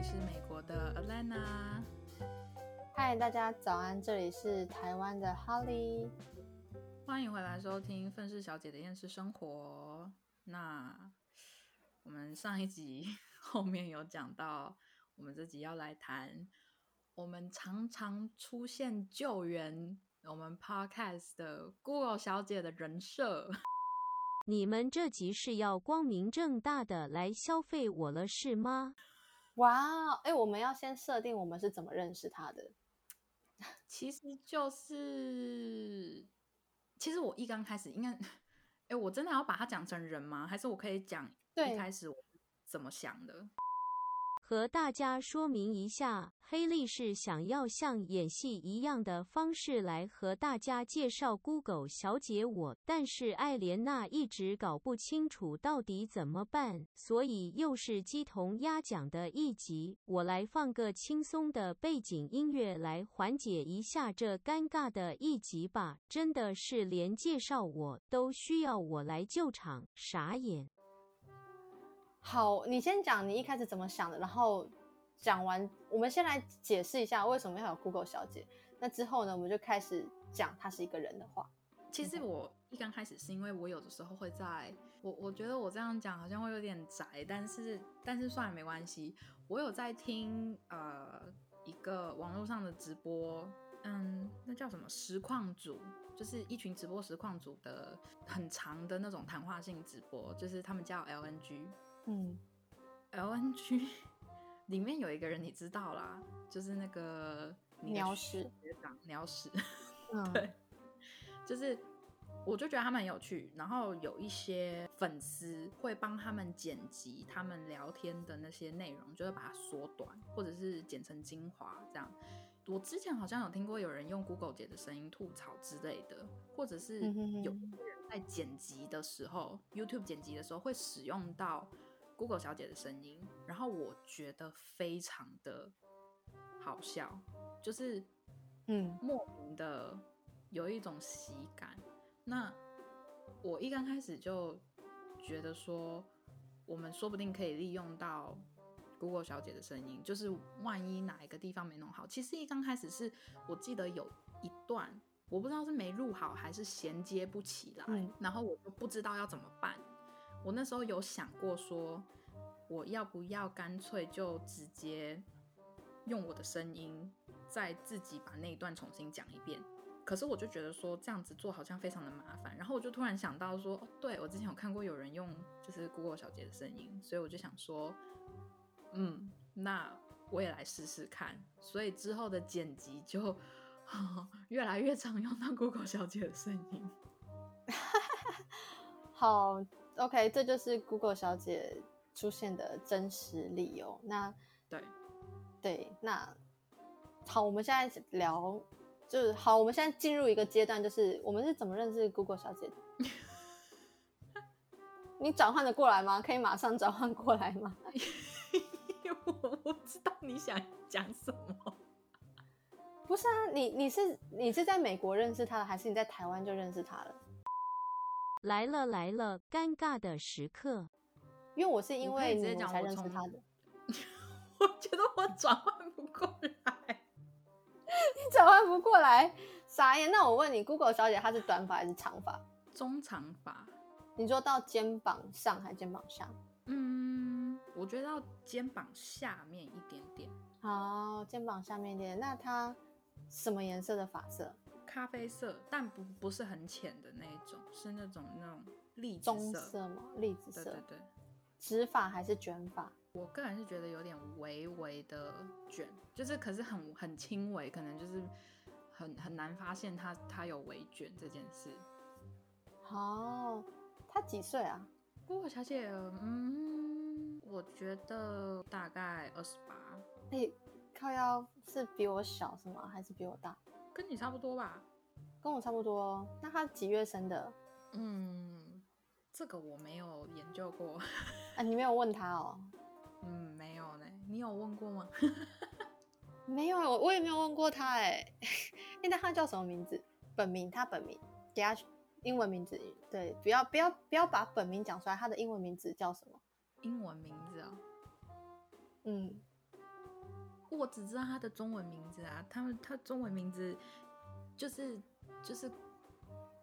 里是美国的 Alana。嗨，大家早安，这里是台湾的 Holly。欢迎回来收听《愤世小姐的厌世生活》。那我们上一集 后面有讲到，我们这集要来谈我们常常出现救援我们 Podcast 的 Google 小姐的人设。你们这集是要光明正大的来消费我了是吗？哇，哎，我们要先设定我们是怎么认识他的。其实就是，其实我一刚开始应该，哎，我真的要把它讲成人吗？还是我可以讲一开始我怎么想的？和大家说明一下，黑利是想要像演戏一样的方式来和大家介绍 Google 小姐我，但是艾莲娜一直搞不清楚到底怎么办，所以又是鸡同鸭讲的一集。我来放个轻松的背景音乐来缓解一下这尴尬的一集吧。真的是连介绍我都需要我来救场，傻眼。好，你先讲你一开始怎么想的，然后讲完，我们先来解释一下为什么要有 Google 小姐。那之后呢，我们就开始讲她是一个人的话。其实我一刚开始是因为我有的时候会在，我我觉得我这样讲好像会有点宅，但是但是算了没关系。我有在听呃一个网络上的直播，嗯，那叫什么实况组，就是一群直播实况组的很长的那种谈话性直播，就是他们叫 LNG。嗯，LNG 里面有一个人你知道啦，就是那个鸟屎。学长鸟屎，对，就是我就觉得他们很有趣，然后有一些粉丝会帮他们剪辑他们聊天的那些内容，就会把它缩短或者是剪成精华这样。我之前好像有听过有人用 Google 姐的声音吐槽之类的，或者是有人在剪辑的时候，YouTube 剪辑的时候会使用到。Google 小姐的声音，然后我觉得非常的好笑，就是嗯，莫名的有一种喜感。那我一刚开始就觉得说，我们说不定可以利用到 Google 小姐的声音，就是万一哪一个地方没弄好，其实一刚开始是我记得有一段，我不知道是没录好还是衔接不起来，然后我就不知道要怎么办。我那时候有想过说，我要不要干脆就直接用我的声音，再自己把那一段重新讲一遍。可是我就觉得说这样子做好像非常的麻烦。然后我就突然想到说，哦，对我之前有看过有人用就是 Google 小姐的声音，所以我就想说，嗯，那我也来试试看。所以之后的剪辑就 越来越常用到 Google 小姐的声音。好。OK，这就是 Google 小姐出现的真实理由。那对对，那好，我们现在聊，就是好，我们现在进入一个阶段，就是我们是怎么认识 Google 小姐的？你转换的过来吗？可以马上转换过来吗？我不知道你想讲什么。不是啊，你你是你是在美国认识他的，还是你在台湾就认识他了？来了来了，尴尬的时刻。因为我是因为你才认识他的。我觉得我转换不过来，你转换不过来，傻眼。那我问你，Google 小姐她是短发还是长发？中长发。你说到肩膀上还是肩膀下？嗯，我觉得到肩膀下面一点点。好，肩膀下面一点。那她什么颜色的发色？咖啡色，但不不是很浅的那一种，是那种那种栗棕色吗？栗子色。对对对。直发还是卷发？我个人是觉得有点微微的卷，就是可是很很轻微，可能就是很很难发现他他有微卷这件事。好，他几岁啊？不过小姐，嗯，我觉得大概二十八。哎，靠腰是比我小是吗？还是比我大？跟你差不多吧，跟我差不多。那他几月生的？嗯，这个我没有研究过。啊，你没有问他哦？嗯，没有呢。你有问过吗？没有，我我也没有问过他哎。哎，那他叫什么名字？本名？他本名？给他英文名字？对，不要不要不要把本名讲出来。他的英文名字叫什么？英文名字啊？嗯，我只知道他的中文名字啊，他们他中文名字就是就是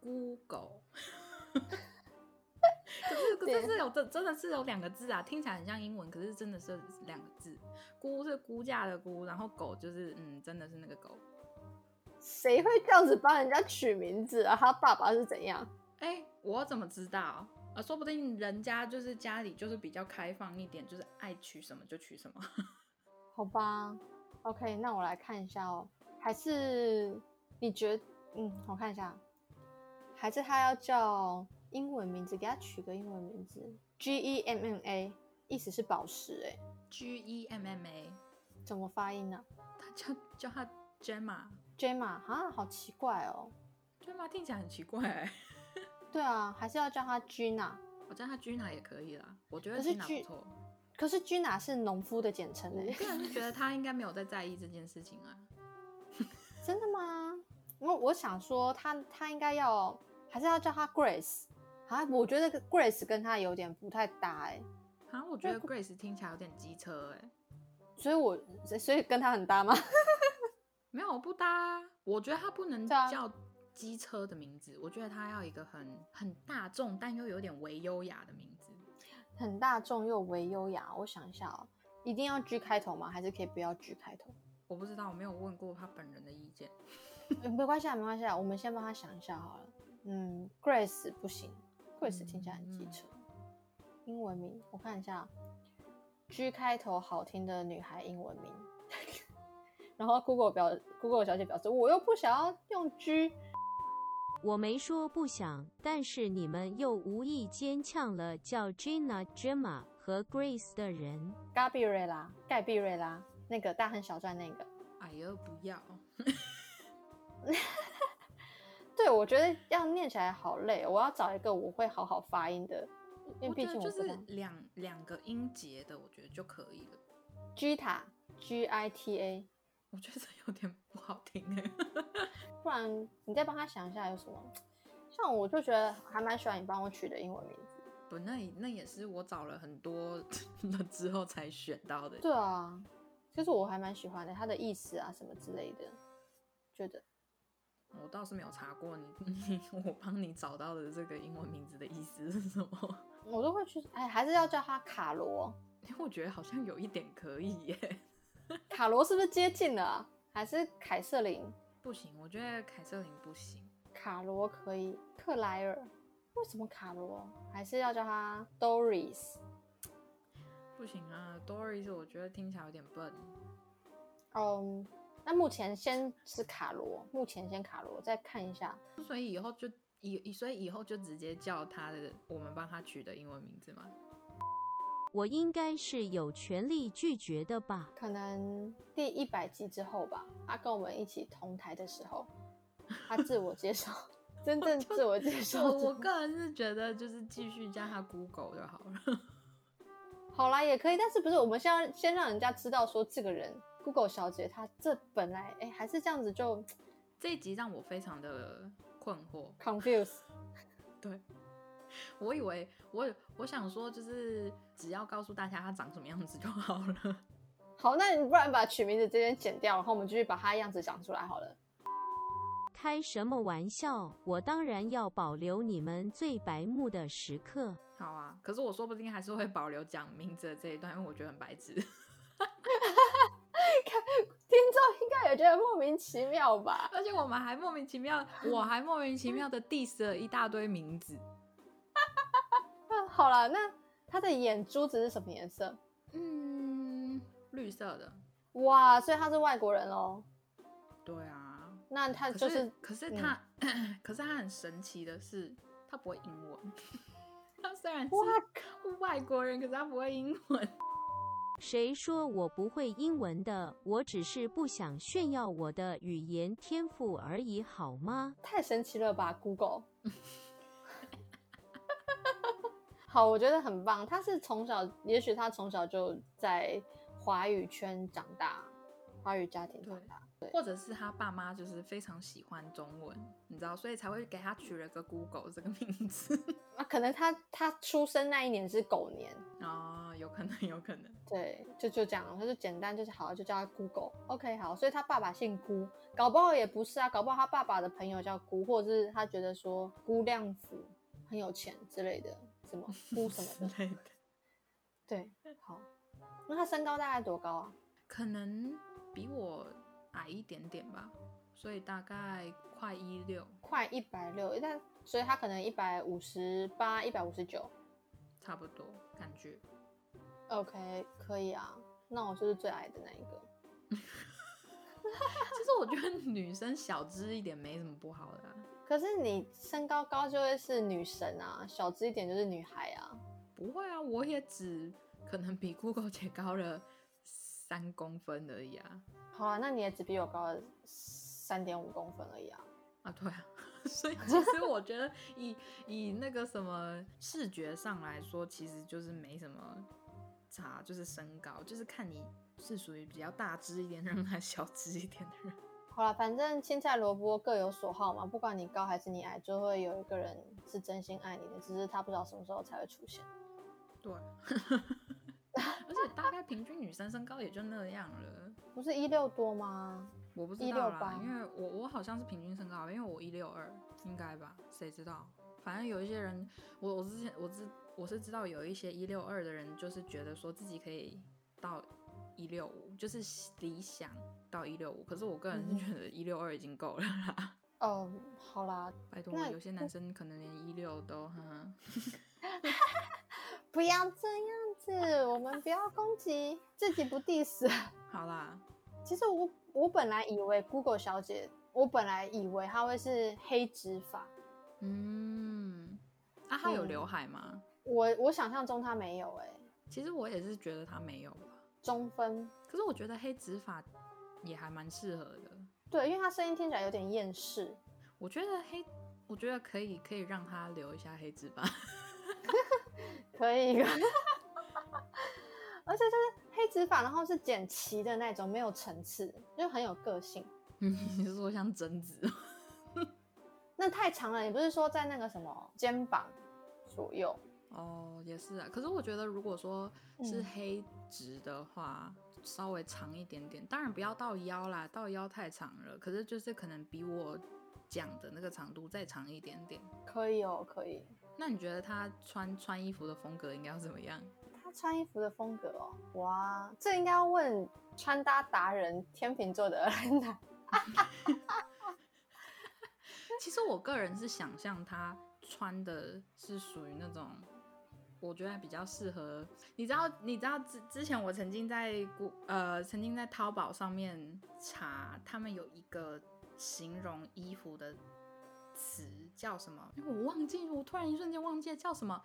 Google，可是可是是有真真的是有两个字啊，听起来很像英文，可是真的是两个字，估是估价的估，然后狗就是嗯，真的是那个狗。谁会这样子帮人家取名字啊？他爸爸是怎样？哎，我怎么知道？啊，说不定人家就是家里就是比较开放一点，就是爱取什么就取什么。好吧，OK，那我来看一下哦。还是你觉得，嗯，我看一下，还是他要叫英文名字，给他取个英文名字，G E M M A，意思是宝石，哎，G E M M A，怎么发音呢？他叫叫他 Gemma，Gemma，啊，好奇怪哦，Gemma 听起来很奇怪。对啊，还是要叫他 Gina，我叫他 Gina 也可以啦，我觉得 Gina 不错。可是 Gina 是农夫的简称哎，我个人是觉得他应该没有在在意这件事情啊。真的吗？因为我想说他他应该要还是要叫他 Grace 啊？我觉得 Grace 跟他有点不太搭哎。啊，我觉得 Grace 听起来有点机车哎，所以我所以跟他很搭吗？没有不搭，我觉得他不能叫。机车的名字，我觉得他要一个很很大众，但又有点微优雅的名字。很大众又微优雅，我想一下哦，一定要 G 开头吗？还是可以不要 G 开头？我不知道，我没有问过他本人的意见。没关系啊，没关系啊，我们先帮他想一下好了。嗯，Grace 不行，Grace 听起来很机车。英文名我看一下，G 开头好听的女孩英文名。然后 Google 表 Google 小姐表示，我又不想要用 G。我没说不想，但是你们又无意间呛了叫 Gina、Gemma 和 Grace 的人。盖比瑞拉，盖比瑞拉，那个大亨小传那个。哎呦，不要！对，我觉得要念起来好累，我要找一个我会好好发音的，因为毕竟我就是两两个音节的，我觉得就可以了。Gita，G I T A。我觉得有点不好听哎，不然你再帮他想一下有什么？像我就觉得还蛮喜欢你帮我取的英文名字。不，那那也是我找了很多 了之后才选到的。对啊，其实我还蛮喜欢的，它的意思啊什么之类的，觉得。我倒是没有查过你 你我帮你找到的这个英文名字的意思是什么。我都会去，哎，还是要叫他卡罗，因为我觉得好像有一点可以耶。卡罗是不是接近了？还是凯瑟琳？不行，我觉得凯瑟琳不行。卡罗可以。克莱尔？为什么卡罗？还是要叫他 Doris？不行啊，Doris 我觉得听起来有点笨。嗯，那目前先是卡罗，目前先卡罗，再看一下。所以以后就以所以以后就直接叫他的，我们帮他取的英文名字吗？我应该是有权利拒绝的吧？可能第一百集之后吧，他跟我们一起同台的时候，他自我介绍，真正自我介绍。我个人是觉得，就是继续加他 Google 就好了。好啦，也可以，但是不是我们先要先让人家知道说这个人 Google 小姐，她这本来哎还是这样子，就这一集让我非常的困惑，confuse。对。我以为我我想说，就是只要告诉大家他长什么样子就好了。好，那你不然把取名字这边剪掉，然后我们继续把他样子讲出来好了。开什么玩笑？我当然要保留你们最白目的时刻。好啊，可是我说不定还是会保留讲名字的这一段，因为我觉得很白痴。听众应该也觉得莫名其妙吧？而且我们还莫名其妙，我还莫名其妙的 diss 了一大堆名字。好了，那他的眼珠子是什么颜色？嗯，绿色的。哇，所以他是外国人哦。对啊。那他就是，可是他，可是他很神奇的是，他不会英文。他虽然是外国人，可是他不会英文。谁说我不会英文的？我只是不想炫耀我的语言天赋而已，好吗？太神奇了吧，Google。好，我觉得很棒。他是从小，也许他从小就在华语圈长大，华语家庭长大。对或者是他爸妈就是非常喜欢中文，你知道，所以才会给他取了个 Google 这个名字。啊，可能他他出生那一年是狗年哦，有可能，有可能。对，就就这样，他就简单就是好，就叫他 Google。OK，好，所以他爸爸姓辜，搞不好也不是啊，搞不好他爸爸的朋友叫辜，或者是他觉得说辜亮甫很有钱之类的，什么 辜什么的。对，好，那他身高大概多高啊？可能比我矮一点点吧，所以大概快一六，快一百六，但所以他可能一百五十八、一百五十九，差不多感觉。OK，可以啊，那我就是最矮的那一个。其实我觉得女生小只一点没什么不好的，可是你身高高就会是女神啊，小只一点就是女孩啊。不会啊，我也只可能比 Google 姐高了三公分而已啊。好啊，那你也只比我高了三点五公分而已啊。啊，对啊，所以其实我觉得以以那个什么视觉上来说，其实就是没什么差，就是身高，就是看你是属于比较大只一点的人还是小只一点的人。好了，反正青菜萝卜各有所好嘛，不管你高还是你矮，就会有一个人是真心爱你的，只是他不知道什么时候才会出现。对，而且大概平均女生身高也就那样了，不是一六多吗？我不知道啦，因为我我好像是平均身高，因为我一六二，应该吧？谁知道？反正有一些人，我我之前我知我是知道有一些一六二的人，就是觉得说自己可以到一六五，就是理想到一六五，可是我个人是觉得一六二已经够了啦。哦，好啦，拜托，有些男生可能连一六都哈。不要这样子，我们不要攻击自己不 diss。好啦，其实我我本来以为 Google 小姐，我本来以为她会是黑直发。嗯，啊，她有刘海吗？我我想象中她没有哎。其实我也是觉得她没有吧。中分。可是我觉得黑直发也还蛮适合的。对，因为他声音听起来有点厌世。我觉得黑，我觉得可以可以让他留一下黑直发。可以，而且就是黑直发，然后是剪齐的那种，没有层次，就很有个性。你是说像贞子？那太长了，你不是说在那个什么肩膀左右？哦，也是啊。可是我觉得，如果说是黑直的话，稍微长一点点，当然不要到腰啦，到腰太长了。可是就是可能比我讲的那个长度再长一点点。可以哦，可以。那你觉得他穿穿衣服的风格应该要怎么样？他穿衣服的风格哦，哇，这应该要问穿搭达人天秤座的恩娜。其实我个人是想象他穿的是属于那种，我觉得比较适合。你知道，你知道之之前我曾经在古呃曾经在淘宝上面查，他们有一个形容衣服的。词叫什么？我忘记，我突然一瞬间忘记叫什么，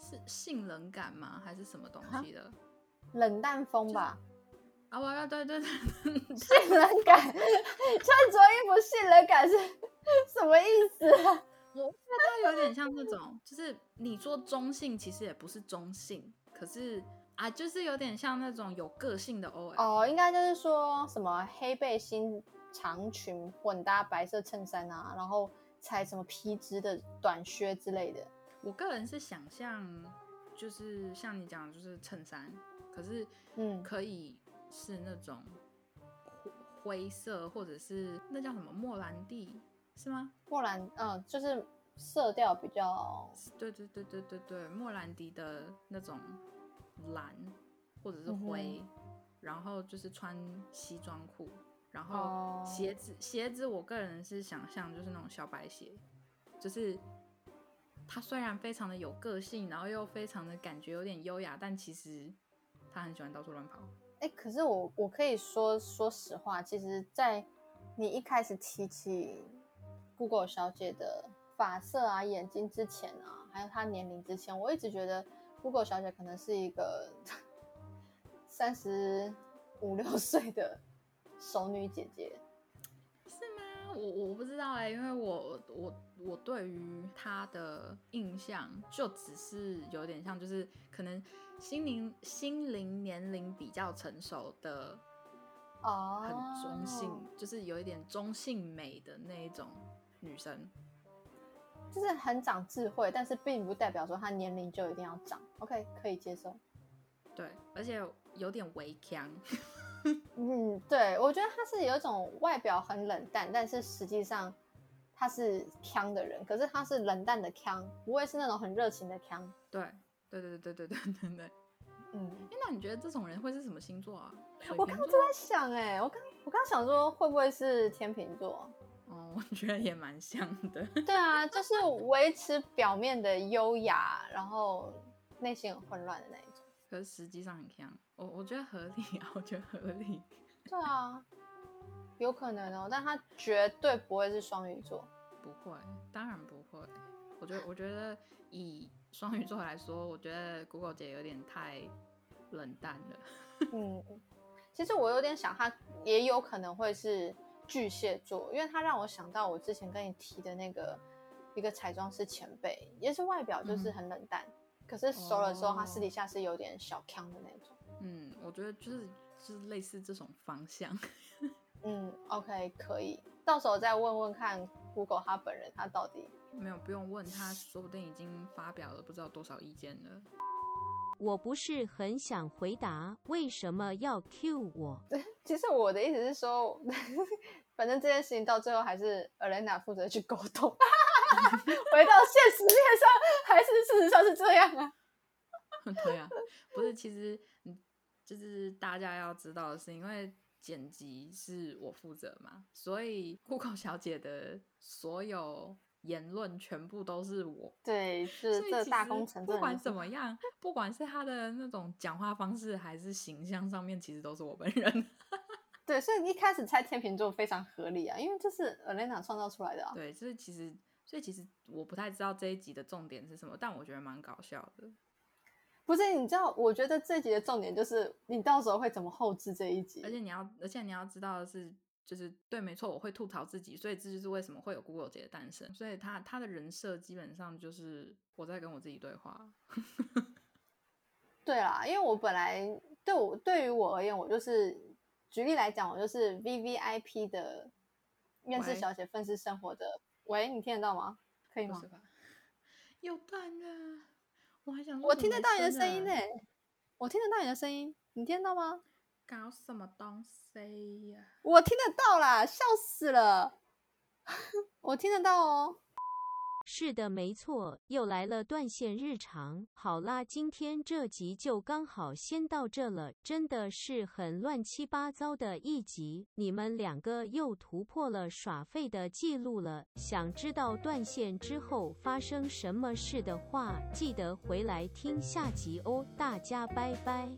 是性冷感吗？还是什么东西的？冷淡风吧。啊，我要对对 对，性冷感，穿着衣服性冷感是 什么意思？我觉得有点像那种，就是你说中性，其实也不是中性，可是啊，就是有点像那种有个性的 OL。哦，应该就是说什么黑背心长裙混搭白色衬衫啊，然后。踩什么皮质的短靴之类的，我个人是想象，就是像你讲，就是衬衫，可是嗯，可以是那种灰色，或者是那叫什么莫兰蒂，是吗？莫兰，嗯，就是色调比较，对对对对对对，莫兰迪的那种蓝或者是灰，然后就是穿西装裤。然后鞋子，鞋子，我个人是想象就是那种小白鞋，就是他虽然非常的有个性，然后又非常的感觉有点优雅，但其实他很喜欢到处乱跑。哎，可是我我可以说说实话，其实，在你一开始提起 Google 小姐的发色啊、眼睛之前啊，还有她年龄之前，我一直觉得 Google 小姐可能是一个三十五六岁的。熟女姐姐是吗？我我不知道哎，因为我我我对于她的印象就只是有点像，就是可能心灵心灵年龄比较成熟的哦，很中性，就是有一点中性美的那一种女生。就是很长智慧，但是并不代表说她年龄就一定要长。OK，可以接受。对，而且有点微强。嗯，对，我觉得他是有一种外表很冷淡，但是实际上他是强的人，可是他是冷淡的强，不会是那种很热情的强。对，对对对对对对对对。嗯，哎，那你觉得这种人会是什么星座啊？我刚刚就在想，哎，我刚我刚想说会不会是天秤座？哦，我觉得也蛮像的。对啊，就是维持表面的优雅，然后内心很混乱的那一种。可是实际上很像，我我觉得合理啊，我觉得合理。对啊，有可能哦，但他绝对不会是双鱼座。不会，当然不会。我觉得，我觉得以双鱼座来说，我觉得 Google 姐有点太冷淡了。嗯，其实我有点想，他也有可能会是。巨蟹座，因为他让我想到我之前跟你提的那个一个彩妆师前辈，也是外表就是很冷淡，可是熟了之后，他私底下是有点小腔的那种。嗯，我觉得就是就是类似这种方向。嗯，OK，可以，到时候再问问看 Google 他本人，他到底没有不用问他，说不定已经发表了不知道多少意见了。我不是很想回答为什么要 Q 我。其实我的意思是说，反正这件事情到最后还是 Elena 负责去沟通。回到现实面上，还是事实上是这样啊？对啊，不是，其实就是大家要知道的是，因为剪辑是我负责嘛，所以 Google 小姐的所有。言论全部都是我，对，是这大工程。不管怎么样，不管是他的那种讲话方式，还是形象上面，其实都是我本人。对，所以一开始猜天秤座非常合理啊，因为这是 Elena 创造出来的。对，就是其实，所以其实我不太知道这一集的重点是什么，但我觉得蛮搞笑的。不是，你知道，我觉得这集的重点就是你到时候会怎么后置这一集，而且你要，而且你要知道的是。就是对，没错，我会吐槽自己，所以这就是为什么会有 Google 姐的诞生。所以他他的人设基本上就是我在跟我自己对话。对啦，因为我本来对我对于我而言，我就是举例来讲，我就是 V V I P 的面试小姐，愤世生活的。喂，你听得到吗？可以吗？有断了，我还想我听得到你的声音呢，我听得到你的声音，你听到吗？搞什么东西呀？我听得到啦，笑死了！我听得到哦。是的，没错，又来了断线日常。好啦，今天这集就刚好先到这了，真的是很乱七八糟的一集。你们两个又突破了耍废的记录了。想知道断线之后发生什么事的话，记得回来听下集哦。大家拜拜。